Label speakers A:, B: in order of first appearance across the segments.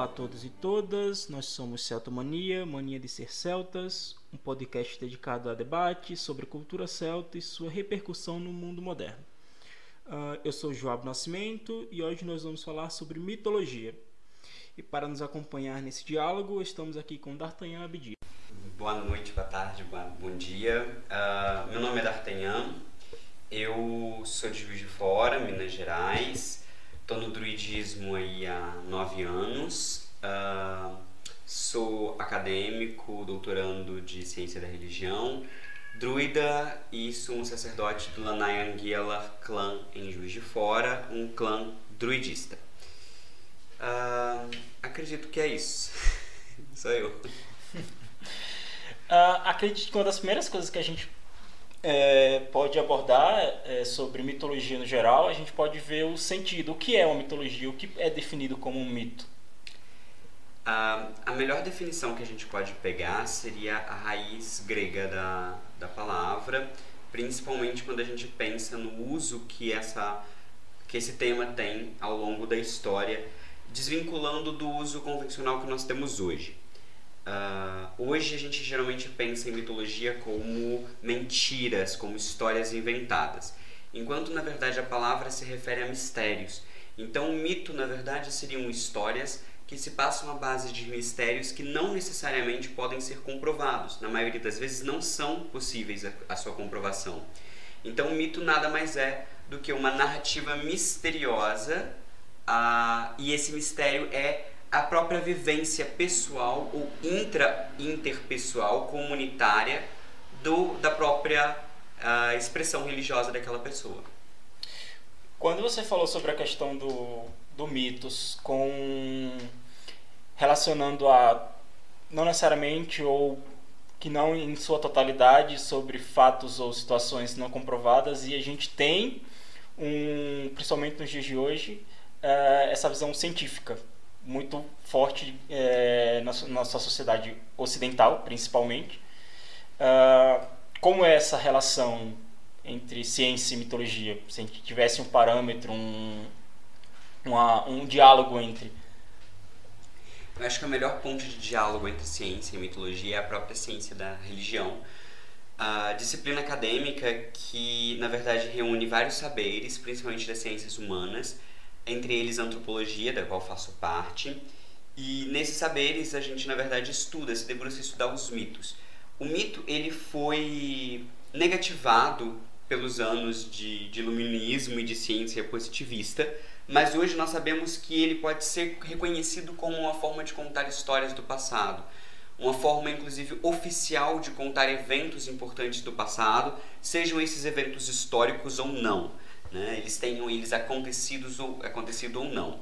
A: Olá a todos e todas, nós somos Celtomania, Mania de Ser Celtas, um podcast dedicado a debate sobre cultura celta e sua repercussão no mundo moderno. Uh, eu sou Joab Nascimento e hoje nós vamos falar sobre mitologia. E para nos acompanhar nesse diálogo, estamos aqui com D'Artagnan Abdi.
B: Boa noite, boa tarde, bom dia. Uh, meu nome é D'Artagnan, eu sou de Juiz de Fora, Minas Gerais. Estou no druidismo aí há nove anos. Uh, sou acadêmico, doutorando de ciência da religião, druida e sou um sacerdote do Lanai Anguila clã em Juiz de Fora, um clã druidista. Uh, acredito que é isso. Sou eu.
A: Uh, acredito que uma das primeiras coisas que a gente é, pode abordar é, sobre mitologia no geral, a gente pode ver o sentido. O que é uma mitologia? O que é definido como um mito?
B: A, melhor definição que a gente pode pegar seria a raiz grega da, da palavra, principalmente quando a gente pensa no uso que, essa, que esse tema tem ao longo da história, desvinculando do uso convencional que nós temos hoje. Uh, hoje a gente geralmente pensa em mitologia como mentiras, como histórias inventadas, enquanto na verdade a palavra se refere a mistérios. Então, o mito, na verdade, seriam histórias que se passam à base de mistérios que não necessariamente podem ser comprovados. Na maioria das vezes, não são possíveis a, a sua comprovação. Então, o mito nada mais é do que uma narrativa misteriosa, uh, e esse mistério é a própria vivência pessoal ou intra-interpessoal, comunitária do, da própria uh, expressão religiosa daquela pessoa.
A: Quando você falou sobre a questão do, do mitos com relacionando a não necessariamente ou que não em sua totalidade sobre fatos ou situações não comprovadas e a gente tem um principalmente nos dias de hoje uh, essa visão científica muito forte é, na nossa sociedade ocidental, principalmente. Uh, como é essa relação entre ciência e mitologia? Se a gente tivesse um parâmetro, um, uma, um diálogo entre.
B: Eu acho que o melhor ponto de diálogo entre ciência e mitologia é a própria ciência da religião. A disciplina acadêmica que, na verdade, reúne vários saberes, principalmente das ciências humanas, entre eles antropologia, da qual faço parte. E nesses saberes a gente na verdade estuda, se debruça a estudar os mitos. O mito ele foi negativado pelos anos de, de iluminismo e de ciência positivista, mas hoje nós sabemos que ele pode ser reconhecido como uma forma de contar histórias do passado, uma forma inclusive oficial de contar eventos importantes do passado, sejam esses eventos históricos ou não né? eles tenham eles acontecidos ou, acontecido ou não.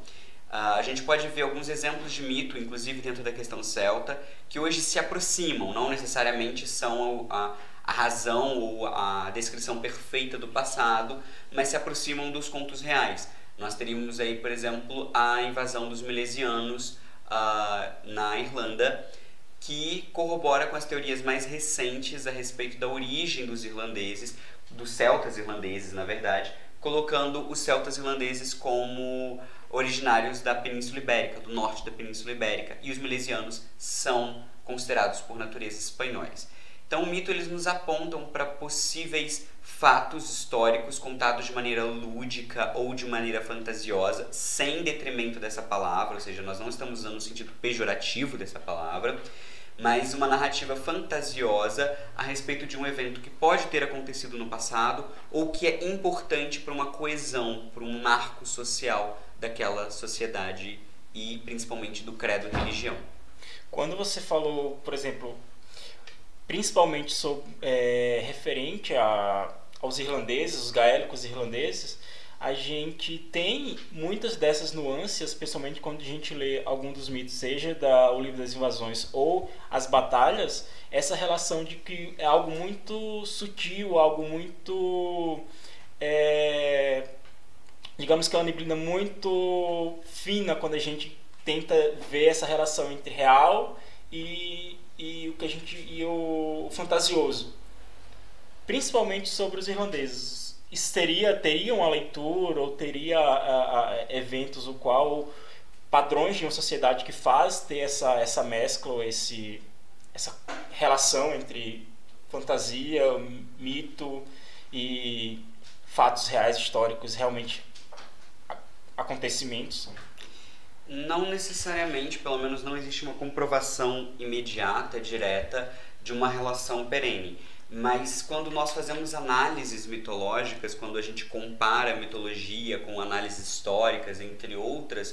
B: Uh, a gente pode ver alguns exemplos de mito, inclusive dentro da questão celta, que hoje se aproximam, não necessariamente são a, a razão ou a descrição perfeita do passado, mas se aproximam dos contos reais. Nós teríamos aí, por exemplo, a invasão dos milesianos uh, na Irlanda, que corrobora com as teorias mais recentes a respeito da origem dos irlandeses, dos celtas irlandeses, na verdade, colocando os celtas irlandeses como originários da Península Ibérica, do norte da Península Ibérica, e os milesianos são considerados por natureza espanhóis. Então, o mito eles nos apontam para possíveis fatos históricos contados de maneira lúdica ou de maneira fantasiosa, sem detrimento dessa palavra, ou seja, nós não estamos usando o sentido pejorativo dessa palavra, mas uma narrativa fantasiosa a respeito de um evento que pode ter acontecido no passado ou que é importante para uma coesão, para um marco social daquela sociedade e principalmente do credo religião.
A: Quando você falou, por exemplo, principalmente sobre, é, referente a, aos irlandeses, os gaélicos irlandeses, a gente tem muitas dessas nuances, especialmente quando a gente lê algum dos mitos, seja da, o livro das invasões ou as batalhas, essa relação de que é algo muito sutil, algo muito. É, digamos que é uma neblina muito fina quando a gente tenta ver essa relação entre real e, e o que a gente e o fantasioso principalmente sobre os irlandeses teria, teria uma leitura ou teria a, a, eventos o qual padrões de uma sociedade que faz ter essa, essa mescla, esse, essa relação entre fantasia, mito e fatos reais históricos, realmente acontecimentos?
B: Não necessariamente, pelo menos não existe uma comprovação imediata, direta, de uma relação perene. Mas quando nós fazemos análises mitológicas, quando a gente compara a mitologia com análises históricas, entre outras,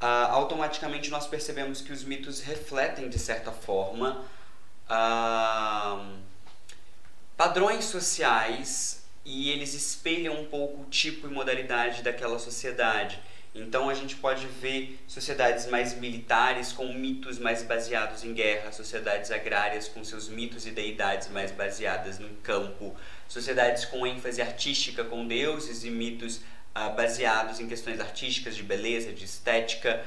B: uh, automaticamente nós percebemos que os mitos refletem, de certa forma, uh, padrões sociais e eles espelham um pouco o tipo e modalidade daquela sociedade. Então a gente pode ver sociedades mais militares com mitos mais baseados em guerra, sociedades agrárias com seus mitos e deidades mais baseadas no campo, sociedades com ênfase artística com deuses e mitos ah, baseados em questões artísticas de beleza, de estética.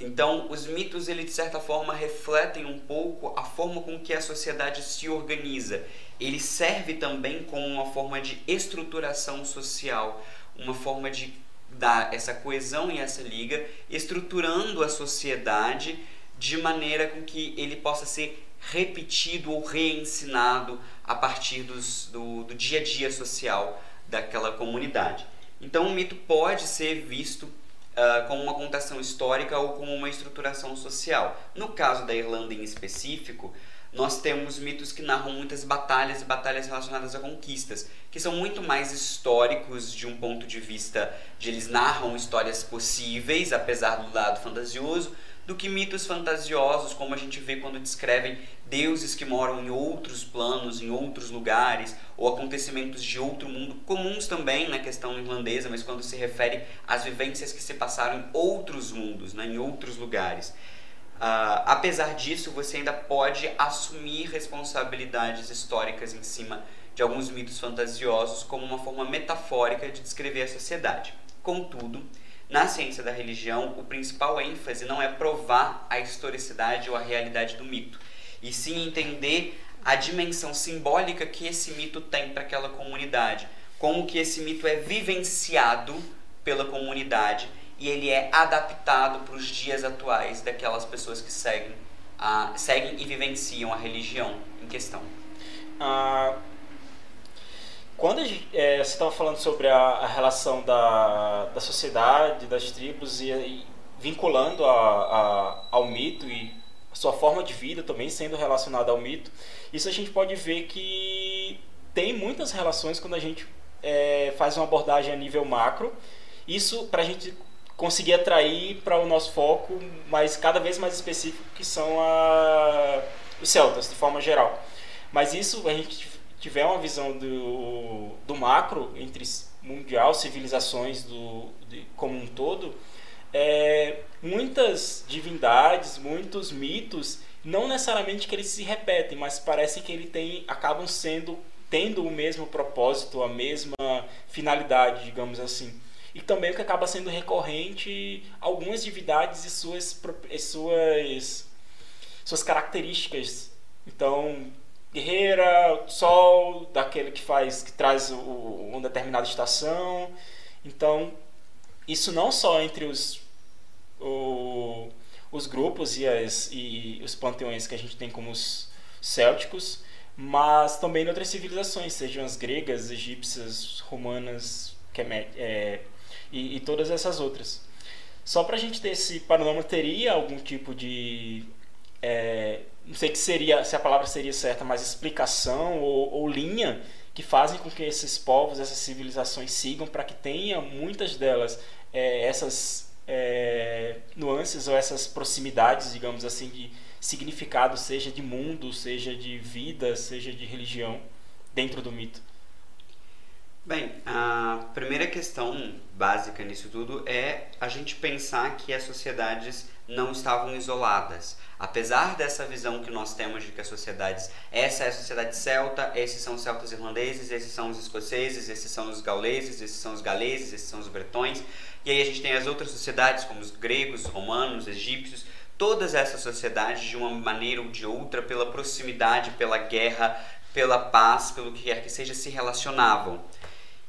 B: Então, os mitos, ele de certa forma refletem um pouco a forma com que a sociedade se organiza. Ele serve também como uma forma de estruturação social, uma forma de dar essa coesão e essa liga, estruturando a sociedade de maneira com que ele possa ser repetido ou reensinado a partir dos, do, do dia a dia social daquela comunidade. Então, o mito pode ser visto uh, como uma contação histórica ou como uma estruturação social. No caso da Irlanda em específico, nós temos mitos que narram muitas batalhas e batalhas relacionadas a conquistas, que são muito mais históricos de um ponto de vista de eles narram histórias possíveis, apesar do lado fantasioso, do que mitos fantasiosos, como a gente vê quando descrevem deuses que moram em outros planos, em outros lugares, ou acontecimentos de outro mundo, comuns também na questão irlandesa, mas quando se refere às vivências que se passaram em outros mundos, né, em outros lugares. Uh, apesar disso, você ainda pode assumir responsabilidades históricas em cima de alguns mitos fantasiosos como uma forma metafórica de descrever a sociedade. Contudo, na ciência da religião, o principal ênfase não é provar a historicidade ou a realidade do mito, e sim entender a dimensão simbólica que esse mito tem para aquela comunidade, como que esse mito é vivenciado pela comunidade e ele é adaptado para os dias atuais daquelas pessoas que seguem, a, seguem e vivenciam a religião em questão.
A: Ah, quando gente, é, você estava falando sobre a, a, relação da, da sociedade, das tribos e, e vinculando a, a, ao mito e sua forma de vida também sendo relacionada ao mito, isso a gente pode ver que tem muitas relações quando a gente é, faz uma abordagem a nível macro. Isso para a gente conseguir atrair para o nosso foco, mas cada vez mais específico, que são a, os celtas, de forma geral. Mas isso, a gente tiver uma visão do, do macro, entre mundial, civilizações do, de, como um todo, é, muitas divindades, muitos mitos, não necessariamente que eles se repetem, mas parece que eles têm, acabam sendo tendo o mesmo propósito, a mesma finalidade, digamos assim e também o que acaba sendo recorrente algumas divindades e suas e suas suas características. Então guerreira sol daquele que faz que traz o, uma determinada estação. Então isso não só entre os o, os grupos e, as, e os panteões que a gente tem como os célticos mas também em outras civilizações sejam as gregas egípcias romanas que é, é e, e todas essas outras. Só para a gente ter esse panorama, teria algum tipo de. É, não sei que seria, se a palavra seria certa, mas explicação ou, ou linha que fazem com que esses povos, essas civilizações sigam para que tenha muitas delas é, essas é, nuances ou essas proximidades, digamos assim, de significado, seja de mundo, seja de vida, seja de religião, dentro do mito.
B: Bem, a primeira questão básica nisso tudo é a gente pensar que as sociedades não estavam isoladas. Apesar dessa visão que nós temos de que as sociedades, essa é a sociedade celta, esses são os celtas irlandeses, esses são os escoceses, esses são os gauleses, esses são os galeses, esses são os bretões, e aí a gente tem as outras sociedades como os gregos, romanos, egípcios, todas essas sociedades de uma maneira ou de outra, pela proximidade, pela guerra, pela paz, pelo que quer que seja, se relacionavam.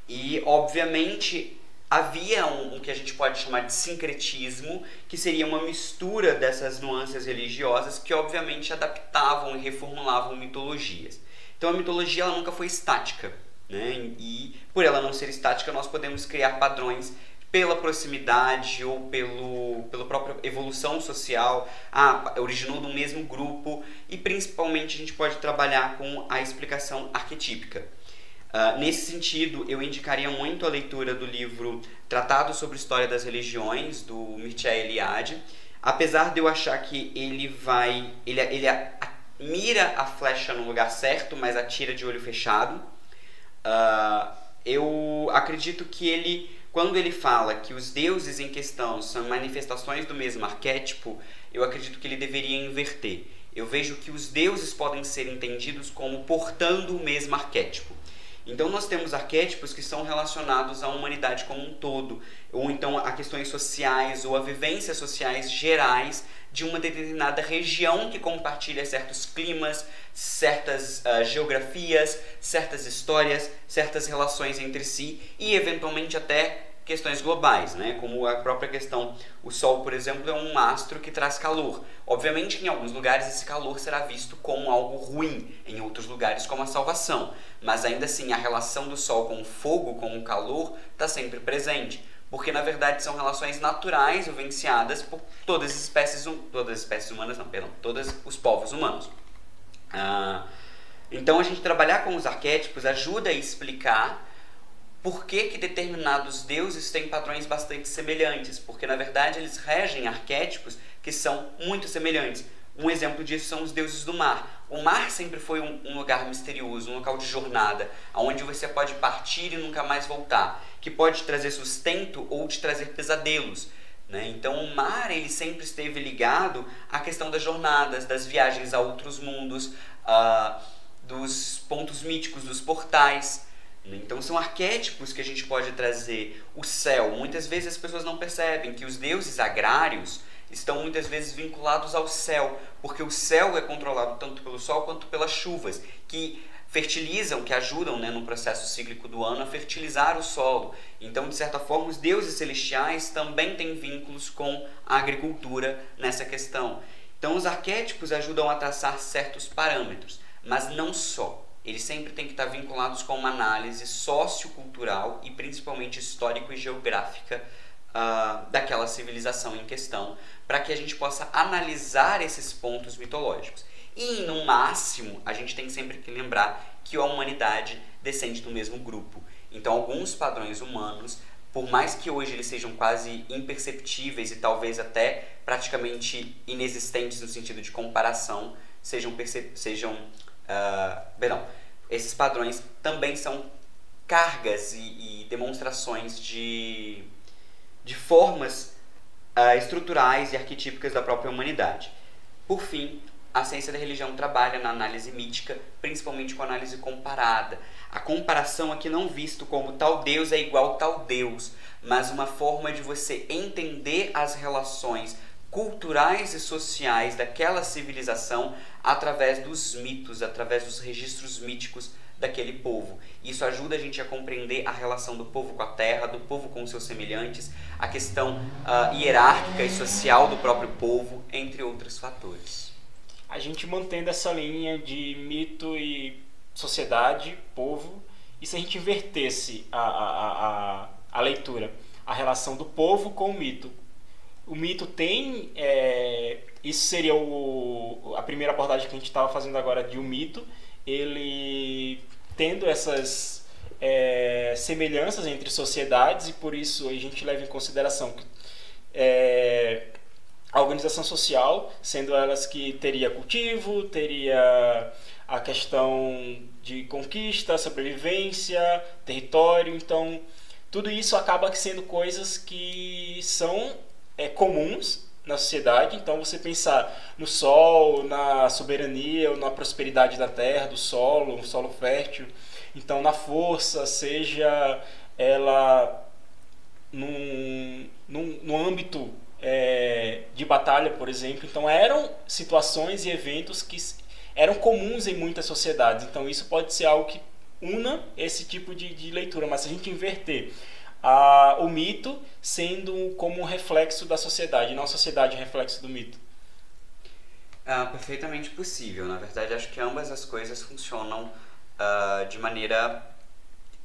B: E, obviamente, havia um, que a gente pode chamar de sincretismo, que seria uma mistura dessas nuances religiosas que obviamente adaptavam e reformulavam mitologias. Então a mitologia ela nunca foi estática, né? E por ela não ser estática, nós podemos criar padrões pela proximidade ou pelo, pela própria evolução social, ah, originou do mesmo grupo e principalmente a gente pode trabalhar com a explicação arquetípica. Uh, nesse sentido, eu indicaria muito a leitura do livro Tratado sobre História das Religiões, do Mircea Eliade, apesar de eu achar que ele vai, ele, ele mira a flecha no lugar certo, mas atira de olho fechado. Uh, eu acredito que ele quando ele fala que os deuses em questão são manifestações do mesmo arquétipo, eu acredito que ele deveria inverter. Eu vejo que os deuses podem ser entendidos como portando o mesmo arquétipo. Então nós temos arquétipos que são relacionados à humanidade como um todo, ou então a questões sociais ou a vivências sociais gerais de uma determinada região que compartilha certos climas, certas uh, geografias, certas histórias, certas relações entre si e eventualmente até questões globais, né? como a própria questão, o Sol, por exemplo, é um astro que traz calor. Obviamente, em alguns lugares esse calor será visto como algo ruim, em outros lugares como a salvação. Mas ainda assim, a relação do Sol com o fogo, com o calor, está sempre presente. Porque na verdade são relações naturais vivenciadas por todas as espécies, todas as espécies humanas, não, perdão, todos os povos humanos. Ah, então a gente trabalhar com os arquétipos ajuda a explicar por que, que determinados deuses têm padrões bastante semelhantes? Porque na verdade eles regem arquétipos que são muito semelhantes. Um exemplo disso são os deuses do mar. O mar sempre foi um, um, lugar misterioso, um local de jornada, onde você pode partir e nunca mais voltar, que pode trazer sustento ou te trazer pesadelos. Né? Então o mar ele sempre esteve ligado à questão das jornadas, das viagens a outros mundos, uh, dos pontos míticos, dos portais. Então são arquétipos que a gente pode trazer. O céu, muitas vezes as pessoas não percebem que os deuses agrários estão muitas vezes vinculados ao céu, porque o céu é controlado tanto pelo sol quanto pelas chuvas, que fertilizam, que ajudam né, no processo cíclico do ano a fertilizar o solo. Então, de certa forma, os deuses celestiais também têm vínculos com a agricultura nessa questão. Então, os arquétipos ajudam a traçar certos parâmetros, mas não só eles sempre têm que estar vinculados com uma análise sociocultural e principalmente histórico e geográfica uh, daquela civilização em questão, para que a gente possa analisar esses pontos mitológicos. E, no máximo, a gente tem sempre que lembrar que a humanidade descende do mesmo grupo. Então, alguns padrões humanos, por mais que hoje eles sejam quase imperceptíveis e talvez até praticamente inexistentes no sentido de comparação, sejam, sejam Uh, perdão, esses padrões também são cargas e, e demonstrações de, de formas uh, estruturais e arquetípicas da própria humanidade. Por fim, a ciência da religião trabalha na análise mítica, principalmente com análise comparada. A comparação aqui não visto como tal Deus é igual tal Deus, mas uma forma de você entender as relações culturais e sociais daquela civilização através dos mitos, através dos registros míticos daquele povo. Isso ajuda a gente a compreender a relação do povo com a terra, do povo com seus semelhantes, a questão uh, hierárquica e social do próprio povo, entre outros fatores.
A: A gente mantendo essa linha de mito e sociedade, povo, e se a gente invertesse a, a, a, a leitura, a relação do povo com o mito, o mito tem. É, isso seria o, a primeira abordagem que a gente estava fazendo agora de um mito. Ele tendo essas é, semelhanças entre sociedades e por isso a gente leva em consideração que é, a organização social, sendo elas que teria cultivo, teria a questão de conquista, sobrevivência, território, então tudo isso acaba sendo coisas que são é, comuns na sociedade. Então, você pensar no sol, na soberania ou na prosperidade da terra, do solo, um solo fértil. Então, na força, seja ela num, num, no âmbito é, de batalha, por exemplo. Então, eram situações e eventos que eram comuns em muitas sociedades. Então, isso pode ser algo que una esse tipo de, de leitura. Mas se a gente inverter a, o mito sendo como um reflexo da sociedade, não a sociedade reflexo do mito?
B: Ah, perfeitamente possível. Na verdade, acho que ambas as coisas funcionam uh, de maneira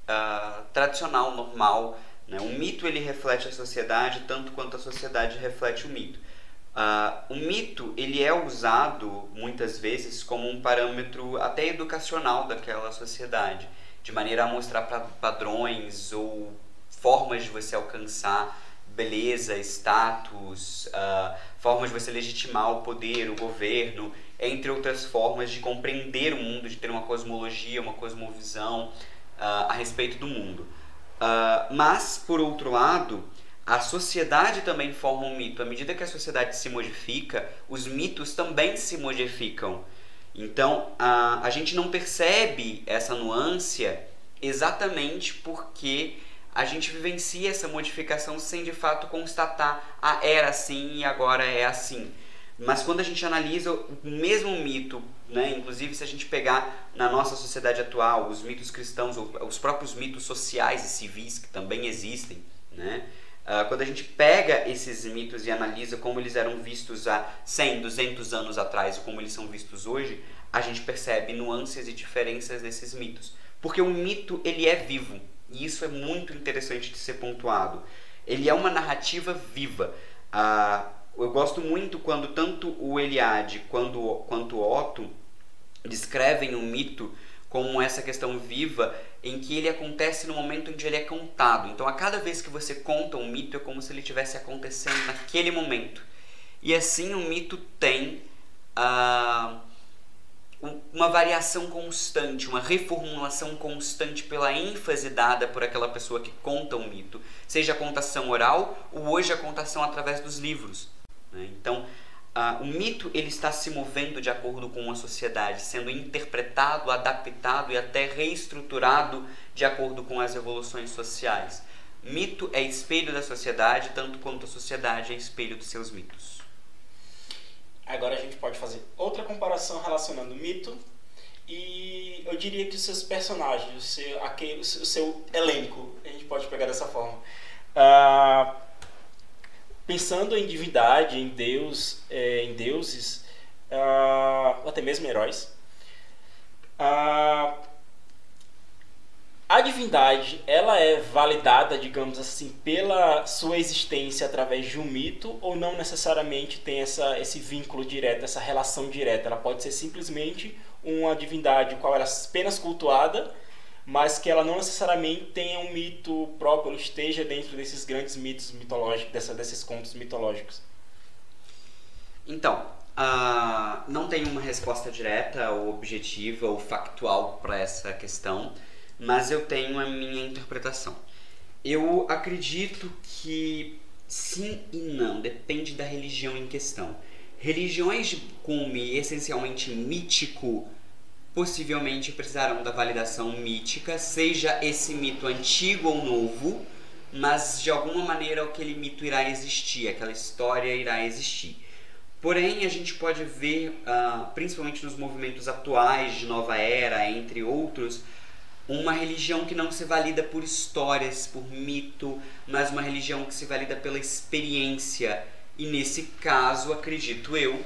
B: uh, tradicional, normal. Né? O mito ele reflete a sociedade tanto quanto a sociedade reflete o mito. Uh, o mito ele é usado muitas vezes como um parâmetro até educacional daquela sociedade, de maneira a mostrar padrões ou formas de você alcançar beleza, status, uh, formas de você legitimar o poder, o governo, entre outras formas de compreender o mundo, de ter uma cosmologia, uma cosmovisão uh, a respeito do mundo. Uh, mas, por outro lado, a sociedade também forma um mito. À medida que a sociedade se modifica, os mitos também se modificam. Então, a, a gente não percebe essa nuance exatamente porque a gente vivencia essa modificação sem de fato constatar, ah, era assim e agora é assim. Mas quando a gente analisa o mesmo mito, né, inclusive se a gente pegar na nossa sociedade atual os mitos cristãos, os próprios mitos sociais e civis que também existem, né, uh, quando a gente pega esses mitos e analisa como eles eram vistos há 100, 200 anos atrás e como eles são vistos hoje, a gente percebe nuances e diferenças desses mitos. Porque o mito ele é vivo, e isso é muito interessante de ser pontuado. Ele é uma narrativa viva. Ah, eu gosto muito quando tanto o Eliade quanto, quanto o Otto descrevem o mito como essa questão viva em que ele acontece no momento que ele é contado. Então, a cada vez que você conta um mito, é como se ele estivesse acontecendo naquele momento. E assim o mito tem ah, uma variação constante, uma reformulação constante pela ênfase dada por aquela pessoa que conta um mito, seja a contação oral ou hoje a contação através dos livros. Né? Então, o mito ele está se movendo de acordo com a sociedade, sendo interpretado, adaptado e até reestruturado de acordo com as evoluções sociais. Mito é espelho da sociedade, tanto quanto a sociedade é espelho dos seus mitos.
A: Gente pode fazer outra comparação relacionando mito e eu diria que os seus personagens, o seu, aquele, o seu elenco, a gente pode pegar dessa forma. Ah, pensando em divindade, em Deus, é, em deuses, ah, até mesmo heróis, ah, a divindade, ela é validada, digamos assim, pela sua existência através de um mito ou não necessariamente tem essa, esse vínculo direto, essa relação direta? Ela pode ser simplesmente uma divindade qual ela é apenas cultuada, mas que ela não necessariamente tenha um mito próprio, esteja dentro desses grandes mitos mitológicos, dessa, desses contos mitológicos.
B: Então, uh, não tem uma resposta direta ou objetiva ou factual para essa questão mas eu tenho a minha interpretação. Eu acredito que sim e não, depende da religião em questão. Religiões de cume essencialmente mítico possivelmente precisarão da validação mítica, seja esse mito antigo ou novo, mas de alguma maneira aquele mito irá existir, aquela história irá existir. Porém, a gente pode ver, uh, principalmente nos movimentos atuais de nova era, entre outros, uma religião que não se valida por histórias, por mito, mas uma religião que se valida pela experiência. E nesse caso, acredito eu,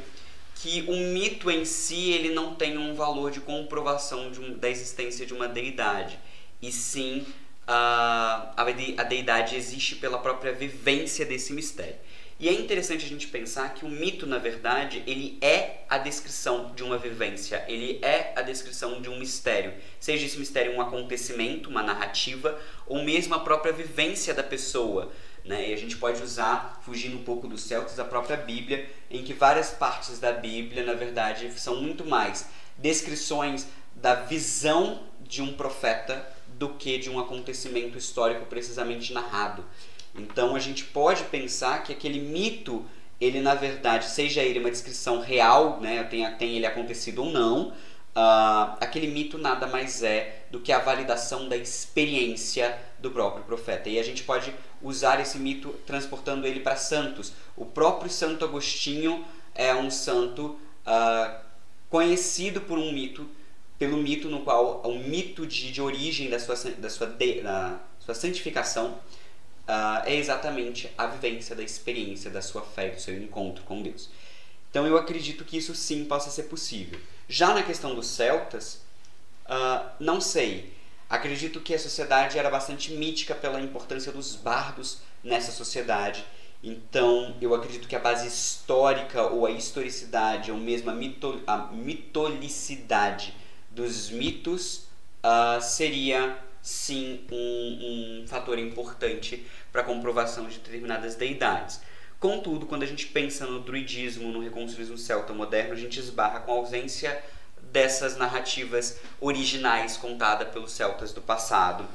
B: que o mito em si ele não tem um valor de comprovação de um, da existência de uma deidade, e sim a, a deidade existe pela própria vivência desse mistério. E é interessante a gente pensar que o mito, na verdade, ele é a descrição de uma vivência, ele é a descrição de um mistério. Seja esse mistério um acontecimento, uma narrativa, ou mesmo a própria vivência da pessoa. Né? E a gente pode usar, fugindo um pouco dos Celtas, a própria Bíblia, em que várias partes da Bíblia, na verdade, são muito mais descrições da visão de um profeta do que de um acontecimento histórico precisamente narrado. Então a gente pode pensar que aquele mito, ele na verdade, seja ele uma descrição real, né, tenha, tenha ele acontecido ou não, uh, aquele mito nada mais é do que a validação da experiência do próprio profeta. E a gente pode usar esse mito transportando ele para santos. O próprio Santo Agostinho é um santo uh, conhecido por um mito, pelo mito no qual o mito de, de origem da sua, da sua, de, da sua santificação uh, é exatamente a vivência da experiência da sua fé, do seu encontro com Deus. Então eu acredito que isso sim possa ser possível. Já na questão dos celtas, uh, não sei. Acredito que a sociedade era bastante mítica pela importância dos bardos nessa sociedade. Então, eu acredito que a base histórica ou a historicidade ou mesmo a, mito, a mitolicidade dos mitos uh, seria sim um, um fator importante para comprovação de determinadas deidades. Contudo, quando a gente pensa no druidismo, no reconstruísmo celta moderno, a gente esbarra com a ausência dessas narrativas originais contadas pelos celtas do passado,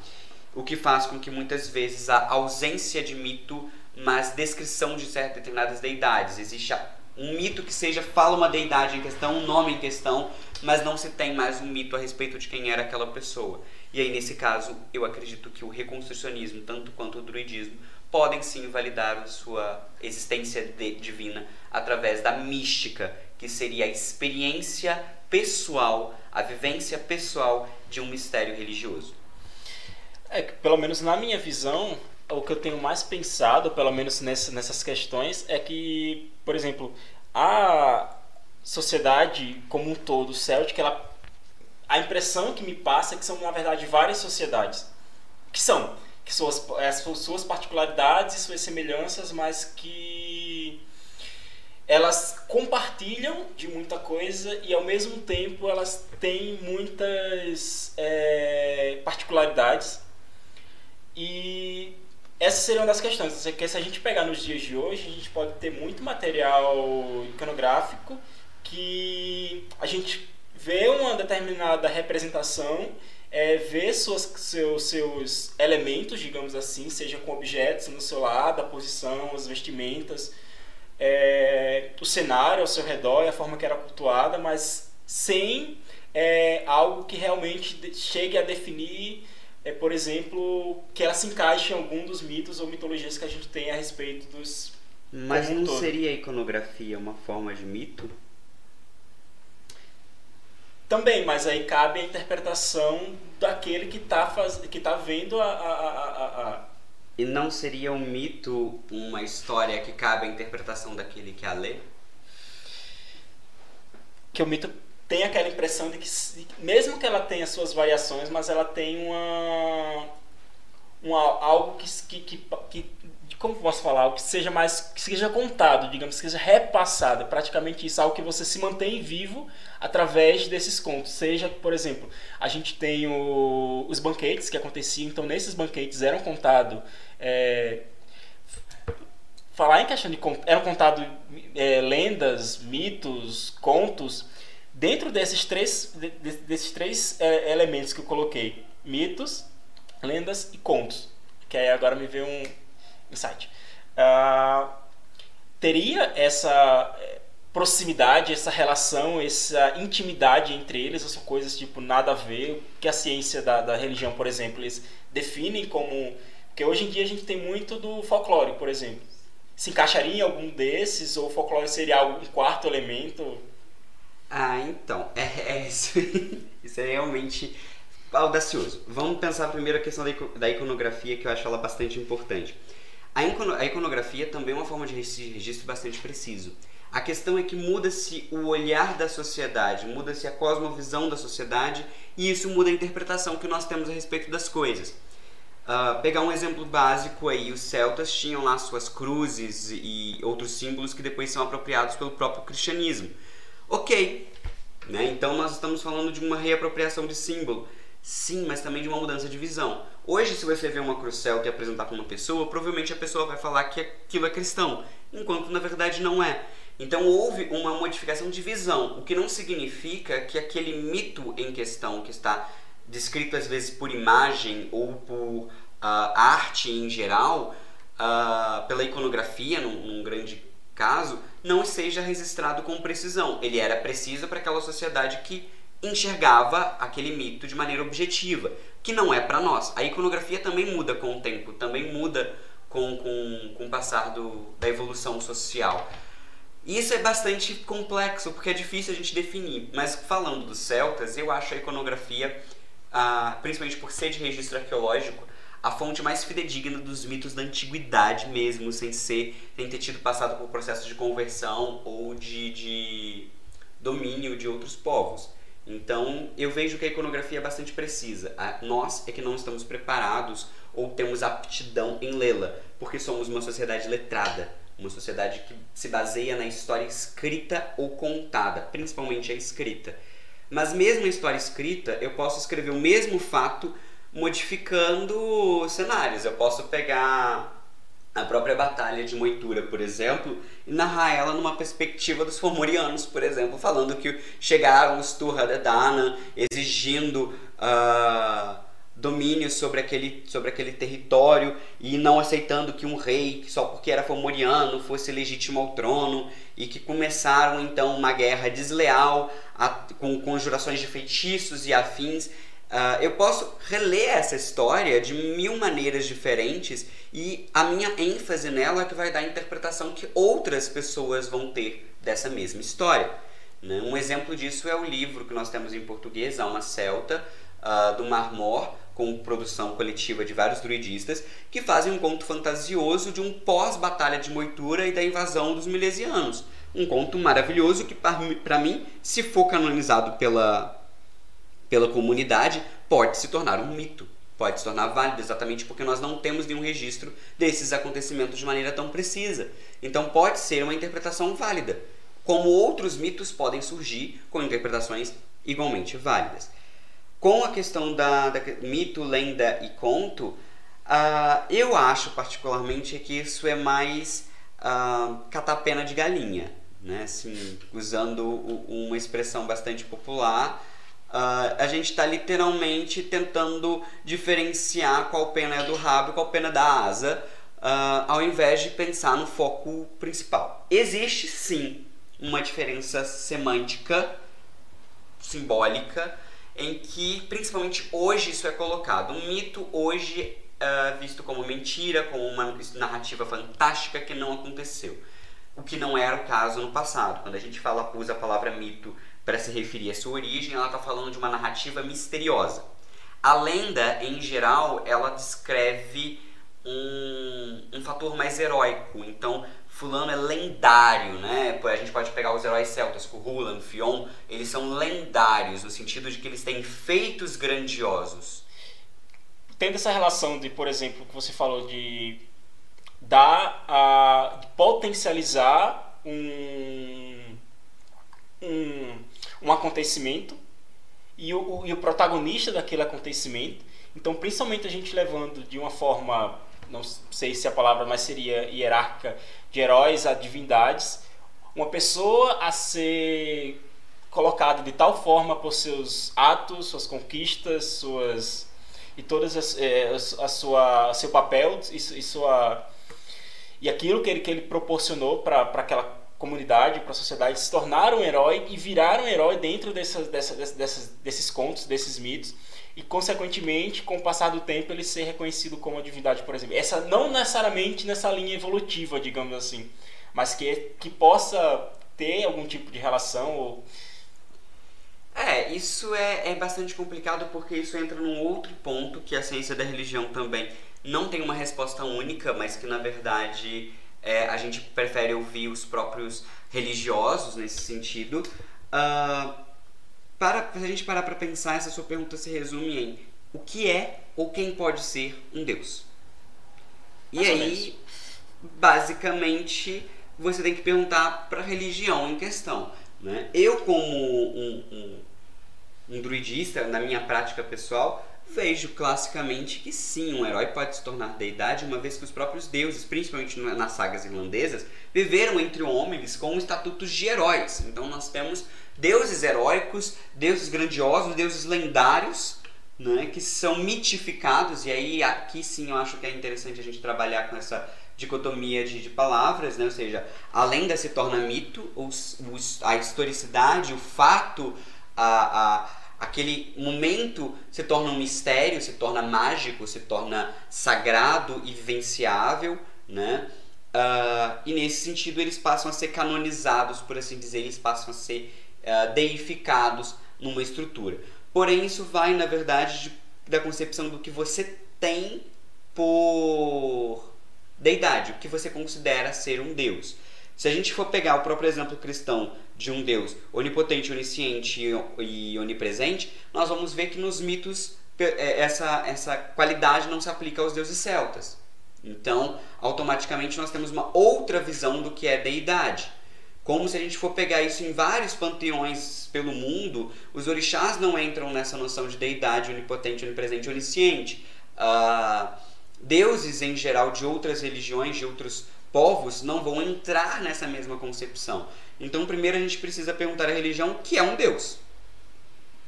B: o que faz com que muitas vezes a ausência de mito, mas descrição de certas determinadas deidades. Existe um mito que seja fala uma deidade em questão, um nome em questão, mas não se tem mais um mito a respeito de quem era aquela pessoa. E aí, nesse caso, eu acredito que o reconstrucionismo, tanto quanto o druidismo, podem sim validar sua existência de, divina através da mística, que seria a experiência pessoal, a vivência pessoal de um mistério religioso.
A: É que, pelo menos na minha visão, o que eu tenho mais pensado, pelo menos nessa, nessas questões, é que, por exemplo, a sociedade como um todo céltica, ela, a impressão que me passa é que são, na verdade, várias sociedades. Que são que suas, as suas particularidades e suas semelhanças, mas que elas compartilham de muita coisa e ao mesmo tempo elas têm muitas é, particularidades e essa seria uma das questões que se a gente pegar nos dias de hoje a gente pode ter muito material iconográfico que a gente vê uma determinada representação é, ver suas, seus, seus elementos, digamos assim, seja com objetos no seu lado, a posição, as vestimentas, é, o cenário ao seu redor e a forma que era cultuada, mas sem é, algo que realmente chegue a definir, é, por exemplo, que ela se encaixe em algum dos mitos ou mitologias que a gente tem a respeito dos.
B: Mas não todo. seria a iconografia uma forma de mito?
A: Também, mas aí cabe a interpretação daquele que está faz... que tá vendo a, a, a,
B: E não seria um mito uma história que cabe à interpretação daquele que a lê?
A: Que o mito tem aquela impressão de que, mesmo que ela tenha suas variações, mas ela tem uma, uma algo que, que, que, que como posso falar, que seja mais, que seja contado, digamos, que seja repassado, é praticamente isso, algo que você se mantém vivo através desses contos. Seja, por exemplo, a gente tem o, os banquetes que aconteciam, então nesses banquetes eram contados é, falar em questão de eram contados é, lendas, mitos, contos dentro desses três de, desses três é, elementos que eu coloquei, mitos, lendas e contos. Que aí agora me veio um insight. Uh, teria essa eh, proximidade, essa relação, essa intimidade entre eles, ou são coisas tipo nada a ver, que a ciência da, da religião, por exemplo, eles definem como. Porque hoje em dia a gente tem muito do folclore, por exemplo. Se encaixaria em algum desses, ou o folclore seria um quarto elemento?
B: Ah, então, é, é isso. isso é realmente audacioso. Vamos pensar primeiro a questão da iconografia, que eu acho ela bastante importante. A iconografia também é uma forma de registro bastante preciso. A questão é que muda-se o olhar da sociedade, muda-se a cosmovisão da sociedade e isso muda a interpretação que nós temos a respeito das coisas. Uh, pegar um exemplo básico aí, os celtas tinham lá suas cruzes e outros símbolos que depois são apropriados pelo próprio cristianismo. Ok, né? então nós estamos falando de uma reapropriação de símbolo. Sim, mas também de uma mudança de visão. Hoje, se você ver uma cruz celta e apresentar para uma pessoa, provavelmente a pessoa vai falar que aquilo é cristão, enquanto na verdade não é. Então houve uma modificação de visão, o que não significa que aquele mito em questão, que está descrito às vezes por imagem ou por uh, arte em geral, uh, pela iconografia, num, num grande caso, não seja registrado com precisão. Ele era preciso para aquela sociedade que enxergava aquele mito de maneira objetiva, que não é para nós. A iconografia também muda com o tempo, também muda com, com, com o passar do, da evolução social. E isso é bastante complexo, porque é difícil a gente definir. Mas falando dos celtas, eu acho a iconografia, ah, principalmente por ser de registro arqueológico, a fonte mais fidedigna dos mitos da antiguidade mesmo, sem ser, sem ter tido passado por processo de conversão ou de, de domínio de outros povos. Então, eu vejo que a iconografia é bastante precisa. Nós é que não estamos preparados ou temos aptidão em lê-la, porque somos uma sociedade letrada, uma sociedade que se baseia na história escrita ou contada, principalmente a escrita. Mas mesmo a história escrita, eu posso escrever o mesmo fato modificando cenários. Eu posso pegar a própria Batalha de Moitura, por exemplo, e narrar ela numa perspectiva dos Fomorianos, por exemplo, falando que chegaram os Turra de Dana exigindo uh, domínio sobre aquele, sobre aquele território e não aceitando que um rei, só porque era Fomoriano, fosse legítimo ao trono, e que começaram então uma guerra desleal a, com conjurações de feitiços e afins Uh, eu posso reler essa história de mil maneiras diferentes e a minha ênfase nela é que vai dar a interpretação que outras pessoas vão ter dessa mesma história. Né? Um exemplo disso é o livro que nós temos em português, Alma Celta, uh, do Marmor, com produção coletiva de vários druidistas, que fazem um conto fantasioso de um pós-batalha de Moitura e da invasão dos milesianos. Um conto maravilhoso que, para mim, se for canonizado pela, pela comunidade pode se tornar um mito, pode se tornar válido exatamente porque nós não temos nenhum registro desses acontecimentos de maneira tão precisa. Então pode ser uma interpretação válida, como outros mitos podem surgir com interpretações igualmente válidas. Com a questão da, da mito, lenda e conto, uh, eu acho particularmente que isso é mais uh, catapena de galinha, né? assim, usando uma expressão bastante popular Uh, a gente está literalmente tentando diferenciar qual pena é do rabo e qual pena é da asa, uh, ao invés de pensar no foco principal. Existe sim uma diferença semântica, simbólica, em que principalmente hoje isso é colocado. Um mito hoje é visto como mentira, como uma narrativa fantástica que não aconteceu. O que não era o caso no passado. Quando a gente fala, usa a palavra mito para se referir à sua origem, ela está falando de uma narrativa misteriosa. A lenda, em geral, ela descreve um, um fator mais heróico. Então, fulano é lendário, né? A gente pode pegar os heróis celtas, Cuhulan, Fion, eles são lendários no sentido de que eles têm feitos grandiosos.
A: Tendo essa relação de, por exemplo, que você falou de dar a de potencializar um, um um acontecimento e o, e o protagonista daquele acontecimento. Então, principalmente a gente levando de uma forma, não sei se a palavra mais seria hierárquica, de heróis a divindades, uma pessoa a ser colocada de tal forma por seus atos, suas conquistas, suas e todas as, é, a sua seu papel e, e sua e aquilo que ele que ele proporcionou para aquela comunidade, para a sociedade, se tornaram um herói e viraram um herói dentro dessas, dessas, dessas, desses contos, desses mitos, e consequentemente, com o passar do tempo, ele ser reconhecido como divindade, por exemplo. Essa não necessariamente nessa linha evolutiva, digamos assim, mas que, que possa ter algum tipo de relação ou
B: é, isso é, é bastante complicado porque isso entra num outro ponto que a ciência da religião também não tem uma resposta única, mas que na verdade é, a gente prefere ouvir os próprios religiosos nesse sentido. Uh, para, se a gente parar para pensar, essa sua pergunta se resume em o que é ou quem pode ser um Deus. E aí, basicamente, você tem que perguntar para a religião em questão. Né? Eu, como um, um, um druidista, na minha prática pessoal, vejo classicamente que sim, um herói pode se tornar deidade, uma vez que os próprios deuses, principalmente nas sagas irlandesas, viveram entre homens com estatutos de heróis. Então nós temos deuses heróicos, deuses grandiosos, deuses lendários, né, que são mitificados, e aí aqui sim eu acho que é interessante a gente trabalhar com essa dicotomia de, de palavras, né, ou seja, a lenda se torna mito, os, os, a historicidade, o fato, a, a aquele momento se torna um mistério, se torna mágico, se torna sagrado e vivenciável, né? Uh, e nesse sentido eles passam a ser canonizados, por assim dizer, eles passam a ser uh, deificados numa estrutura. Porém, isso vai, na verdade, de, da concepção do que você tem por deidade, o que você considera ser um Deus. Se a gente for pegar o próprio exemplo cristão de um Deus onipotente, onisciente e onipresente, nós vamos ver que nos mitos é, essa, essa qualidade não se aplica aos deuses celtas. Então, automaticamente nós temos uma outra visão do que é deidade. Como se a gente for pegar isso em vários panteões pelo mundo, os orixás não entram nessa noção de deidade onipotente, onipresente, onisciente. Uh, deuses em geral de outras religiões, de outros povos, não vão entrar nessa mesma concepção. Então, primeiro a gente precisa perguntar à religião que é um deus.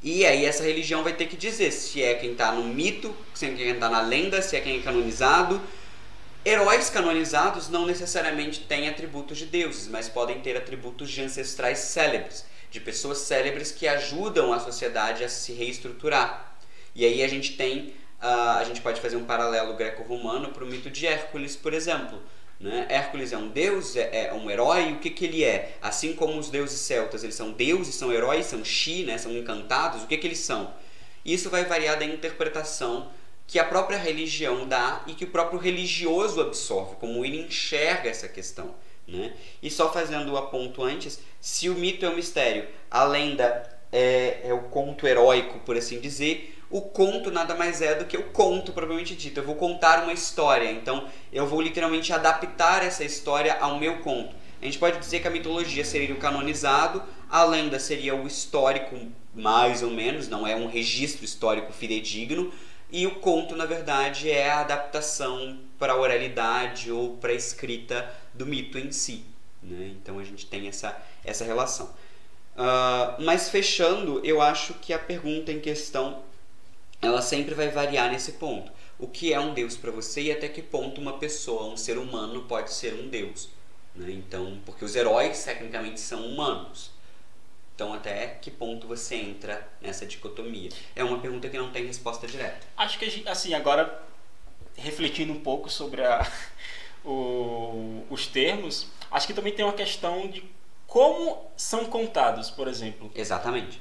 B: E aí essa religião vai ter que dizer se é quem está no mito, se é quem está na lenda, se é quem é canonizado. Heróis canonizados não necessariamente têm atributos de deuses, mas podem ter atributos de ancestrais célebres, de pessoas célebres que ajudam a sociedade a se reestruturar. E aí a gente tem, uh, a gente pode fazer um paralelo greco-romano para o mito de Hércules, por exemplo. Né? Hércules é um deus, é, é, um herói, o que, que ele é? Assim como os deuses celtas, eles são deuses, são heróis, são chi, né? são encantados, o que, que eles são? Isso vai variar da interpretação que a própria religião dá e que o próprio religioso absorve, como ele enxerga essa questão. Né? E só fazendo o aponto antes, se o mito é um mistério, a lenda é, é o conto heróico, por assim dizer, o conto nada mais é do que o conto propriamente dito. Eu vou contar uma história, então eu vou literalmente adaptar essa história ao meu conto. A gente pode dizer que a mitologia seria o canonizado, a lenda seria o histórico, mais ou menos, não é um registro histórico fidedigno, e o conto, na verdade, é a adaptação para a oralidade ou para a escrita do mito em si. Né? Então a gente tem essa, essa relação. Uh, mas fechando, eu acho que a pergunta em questão ela sempre vai variar nesse ponto. O que é um Deus para você e até que ponto uma pessoa, um ser humano, pode ser um Deus. Né? Então, porque os heróis tecnicamente são humanos. Então, até que ponto você entra nessa dicotomia? É uma pergunta que não tem resposta direta.
A: Acho que, assim, agora, refletindo um pouco sobre a, o, os termos, acho que também tem uma questão de como são contados, por exemplo.
B: Exatamente.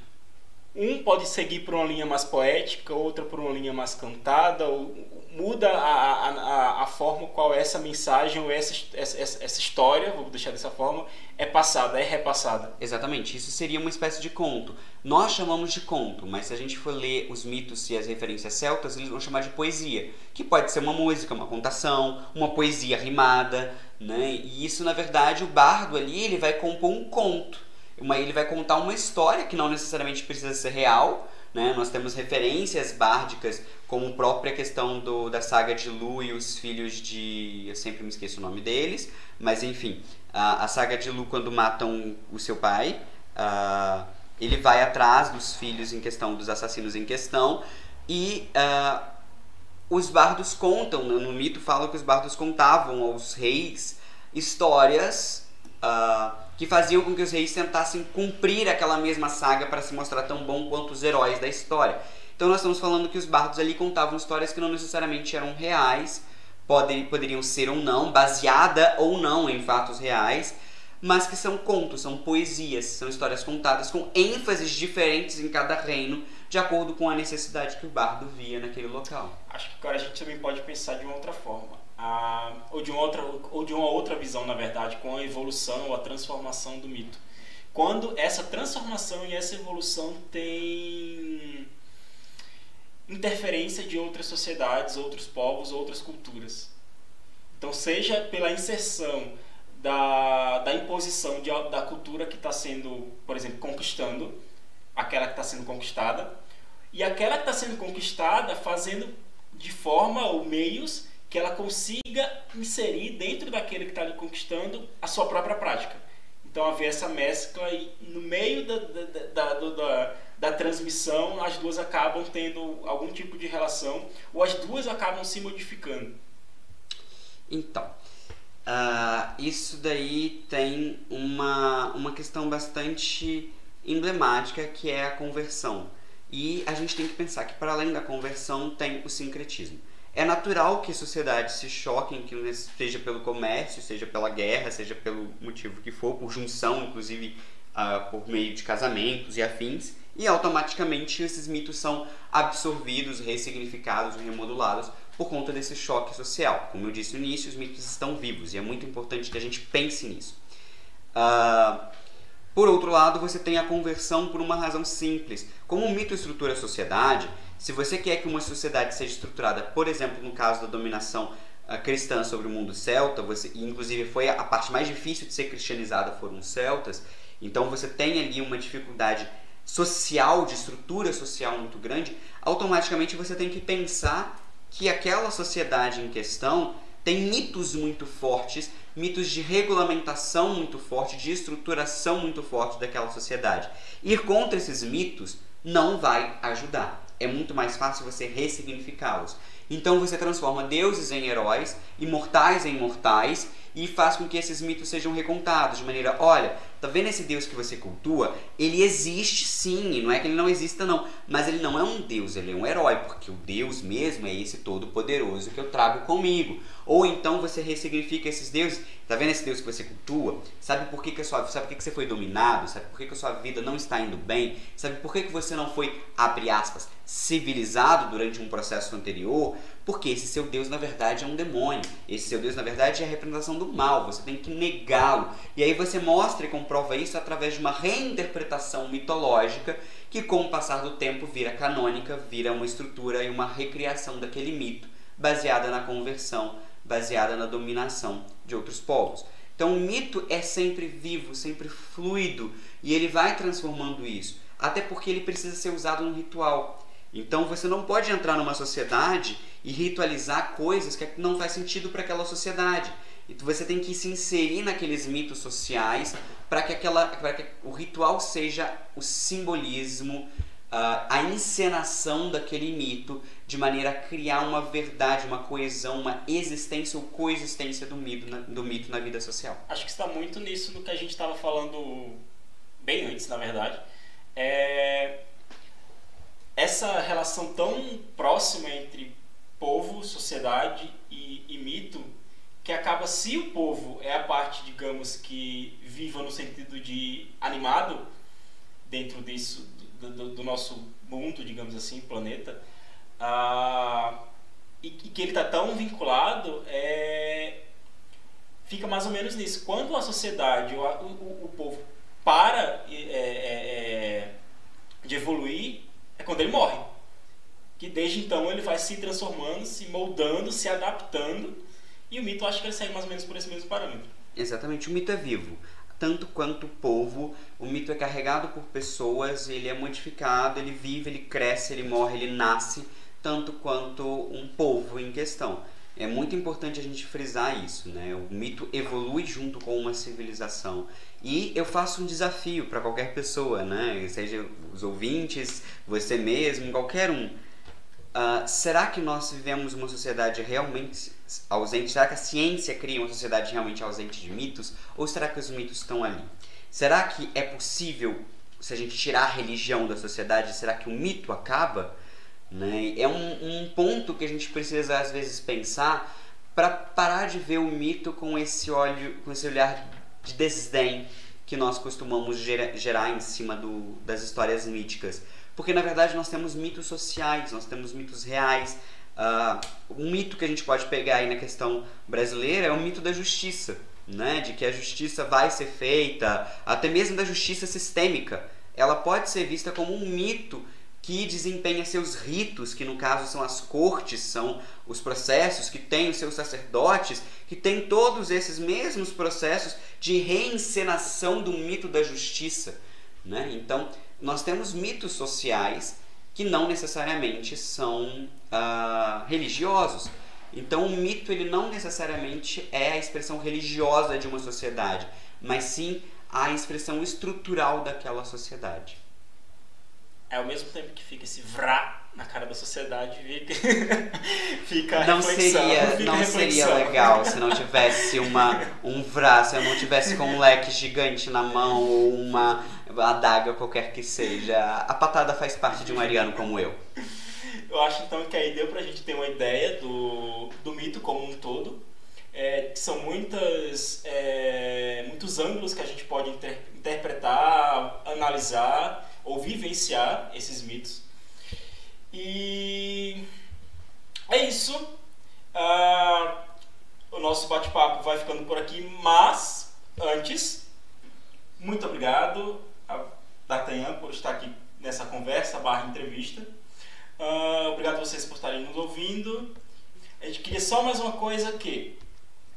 A: Um pode seguir por uma linha mais poética, outra por uma linha mais cantada, ou muda a, a, a forma qual essa mensagem ou essa, essa, essa história, vou deixar dessa forma, é passada, é repassada.
B: Exatamente, isso seria uma espécie de conto. Nós chamamos de conto, mas se a gente for ler os mitos e as referências celtas, eles vão chamar de poesia, que pode ser uma música, uma contação, uma poesia rimada, né? E isso, na verdade, o bardo ali, ele vai compor um conto uma, ele vai contar uma história que não necessariamente precisa ser real. Né? Nós temos referências bárdicas, como a própria questão do, da saga de Lu e os filhos de. Eu sempre me esqueço o nome deles, mas enfim, a, a saga de Lu, quando matam o seu pai, ele vai atrás dos filhos em questão, dos assassinos em questão, e os bardos contam, no, no mito fala que os bardos contavam aos reis histórias. Uh, que faziam com que os reis tentassem cumprir aquela mesma saga para se mostrar tão bom quanto os heróis da história. Então nós estamos falando que os bardos ali contavam histórias que não necessariamente eram reais, podem, poderiam ser ou não, baseada ou não em fatos reais, mas que são contos, são poesias, são histórias contadas com ênfases diferentes em cada reino, de acordo com a necessidade que o bardo via naquele local.
A: Acho que agora a gente também pode pensar de uma outra forma a, ou, de uma outra, ou de uma outra visão, na verdade, com a evolução ou a transformação do mito. Quando essa transformação e essa evolução tem interferência de outras sociedades, outros povos, outras culturas. Então, seja pela inserção da, da imposição de, da cultura que está sendo, por exemplo, conquistando, aquela que está sendo conquistada, e aquela que está sendo conquistada fazendo de forma ou meios que ela consiga inserir dentro daquele que está ali conquistando a sua própria prática. Então haver essa mescla e no meio da, da, da, da, da transmissão as duas acabam tendo algum tipo de relação ou as duas acabam se modificando.
B: Então, uh, isso daí tem uma, uma questão bastante emblemática que é a conversão. E a gente tem que pensar que para além da conversão tem o sincretismo. É natural que sociedades se choquem, que seja pelo comércio, seja pela guerra, seja pelo motivo que for, por junção, inclusive uh, por meio de casamentos e afins, e automaticamente esses mitos são absorvidos, ressignificados, remodulados por conta desse choque social. Como eu disse no início, os mitos estão vivos e é muito importante que a gente pense nisso. Uh, por outro lado, você tem a conversão por uma razão simples. Como o mito estrutura a sociedade, se você quer que uma sociedade seja estruturada, por exemplo, no caso da dominação uh, cristã sobre o mundo celta, você, inclusive foi a parte mais difícil de ser cristianizada foram os celtas, então você tem ali uma dificuldade social, de estrutura social muito grande, automaticamente você tem que pensar que aquela sociedade em questão tem mitos muito fortes, mitos de regulamentação muito forte, de estruturação muito forte daquela sociedade. Ir contra esses mitos não vai ajudar. É muito mais fácil você ressignificá-los. Então você transforma deuses em heróis, imortais em mortais e faz com que esses mitos sejam recontados de maneira, olha, tá vendo esse Deus que você cultua? Ele existe sim, não é que ele não exista não, mas ele não é um Deus, ele é um herói, porque o Deus mesmo é esse todo poderoso que eu trago comigo. Ou então você ressignifica esses deuses, tá vendo esse Deus que você cultua? Sabe por que, que a sua, sabe por que, que você foi dominado? Sabe por que, que a sua vida não está indo bem? Sabe por que, que você não foi, abre aspas, civilizado durante um processo anterior? Porque esse seu Deus na verdade é um demônio. Esse seu Deus na verdade é a representação do mal. Você tem que negá-lo. E aí você mostra e comprova isso através de uma reinterpretação mitológica que, com o passar do tempo, vira canônica, vira uma estrutura e uma recriação daquele mito, baseada na conversão, baseada na dominação de outros povos. Então, o mito é sempre vivo, sempre fluido, e ele vai transformando isso, até porque ele precisa ser usado no ritual. Então, você não pode entrar numa sociedade e ritualizar coisas que não faz sentido para aquela sociedade. Então você tem que se inserir naqueles mitos sociais para que, aquela, que o ritual seja o simbolismo, uh, a encenação daquele mito, de maneira a criar uma verdade, uma coesão, uma existência ou coexistência do mito na, do mito na vida social.
A: Acho que está muito nisso do que a gente estava falando bem antes, na verdade. É... Essa relação tão próxima entre povo, sociedade e, e mito que acaba, se o povo é a parte, digamos, que viva no sentido de animado dentro disso, do, do, do nosso mundo, digamos assim, planeta, ah, e, e, que ele está tão vinculado, é, fica mais ou menos nisso. Quando a sociedade, o, o, o povo para é, é, é, de evoluir, é quando ele morre. Que desde então ele vai se transformando, se moldando, se adaptando e o mito, acho que ele segue mais ou menos por esse mesmo parâmetro.
B: Exatamente, o mito é vivo. Tanto quanto o povo, o mito é carregado por pessoas, ele é modificado, ele vive, ele cresce, ele morre, ele nasce, tanto quanto um povo em questão. É muito importante a gente frisar isso, né? O mito evolui junto com uma civilização. E eu faço um desafio para qualquer pessoa, né? Seja os ouvintes, você mesmo, qualquer um Uh, será que nós vivemos uma sociedade realmente ausente? Será que a ciência cria uma sociedade realmente ausente de mitos? Ou será que os mitos estão ali? Será que é possível, se a gente tirar a religião da sociedade, será que o mito acaba? Né? É um, um ponto que a gente precisa às vezes pensar para parar de ver o mito com esse, olho, com esse olhar de desdém que nós costumamos gerar, em cima do, das histórias míticas porque na verdade nós temos mitos sociais, nós temos mitos reais. Uh, um mito que a gente pode pegar aí na questão brasileira é o mito da justiça, né? de que a justiça vai ser feita, até mesmo da justiça sistêmica. Ela pode ser vista como um mito que desempenha seus ritos, que no caso são as cortes, são os processos, que tem os seus sacerdotes, que tem todos esses mesmos processos de reencenação do mito da justiça. Né? Então, nós temos mitos sociais que não necessariamente são uh, religiosos. Então, o mito ele não necessariamente é a expressão religiosa de uma sociedade, mas sim a expressão estrutural daquela sociedade.
A: É ao mesmo tempo que fica esse vrá na cara da sociedade, fica, fica
B: não seria fica Não seria legal se não tivesse uma, um vrá, se eu não tivesse com um leque gigante na mão ou uma adaga qualquer que seja. A patada faz parte de um ariano como eu.
A: Eu acho então que aí deu pra gente ter uma ideia do, do mito como um todo. É, são muitas, é, muitos ângulos que a gente pode inter, interpretar, analisar ou vivenciar esses mitos. E é isso. Uh, o nosso bate-papo vai ficando por aqui, mas antes, muito obrigado a D'Artagnan por estar aqui nessa conversa barra entrevista. Uh, obrigado a vocês por estarem nos ouvindo. A gente queria só mais uma coisa que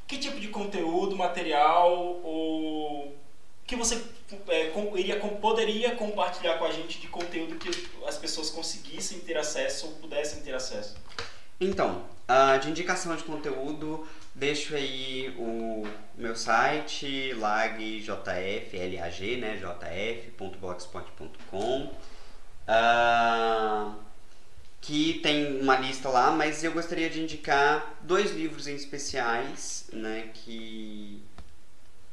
A: que tipo de conteúdo, material ou que você é, com, iria, poderia compartilhar com a gente de conteúdo que as pessoas conseguissem ter acesso ou pudessem ter acesso?
B: Então, uh, de indicação de conteúdo, deixo aí o meu site, lagjf, L-A-G, né, jf.blogspot.com. Uh, que tem uma lista lá, mas eu gostaria de indicar dois livros em especiais, né, que,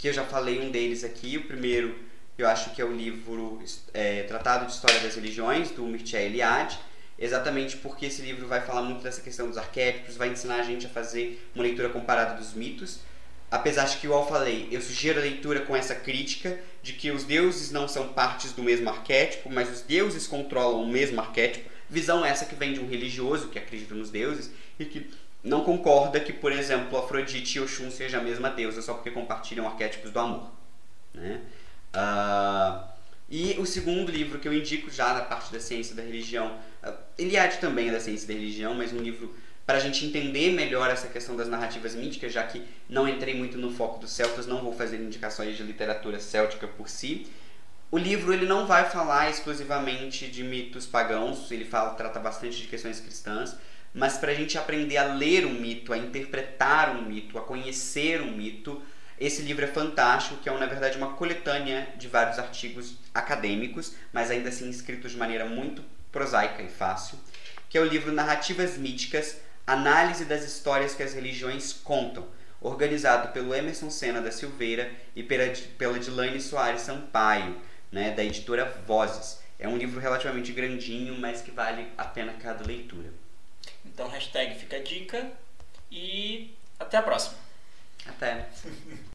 B: que eu já falei um deles aqui. O primeiro, eu acho que é o livro é, Tratado de História das Religiões, do Mircea Eliade, exatamente porque esse livro vai falar muito dessa questão dos arquétipos, vai ensinar a gente a fazer uma leitura comparada dos mitos. Apesar de que, eu falei, eu sugiro a leitura com essa crítica de que os deuses não são partes do mesmo arquétipo, mas os deuses controlam o mesmo arquétipo Visão essa que vem de um religioso que acredita nos deuses e que não concorda que, por exemplo, Afrodite e Oxum seja a mesma deusa só porque compartilham arquétipos do amor. Né? Uh, e o segundo livro que eu indico já na parte da ciência da religião, uh, Eliade também é da ciência da religião, mas um livro para a gente entender melhor essa questão das narrativas míticas, já que não entrei muito no foco dos celtas, não vou fazer indicações de literatura céltica por si, o livro ele não vai falar exclusivamente de mitos pagãos, ele fala, trata bastante de questões cristãs, mas para a gente aprender a ler um mito, a interpretar um mito, a conhecer um mito, esse livro é fantástico, que é na verdade uma coletânea de vários artigos acadêmicos, mas ainda assim escritos de maneira muito prosaica e fácil, que é o livro Narrativas Míticas, Análise das Histórias que as Religiões Contam, organizado pelo Emerson Senna da Silveira e pela, pela Dilane Soares Sampaio né, da editora Vozes. É um livro relativamente grandinho, mas que vale a pena cada leitura.
A: Então, hashtag fica a dica e até a próxima.
B: Até.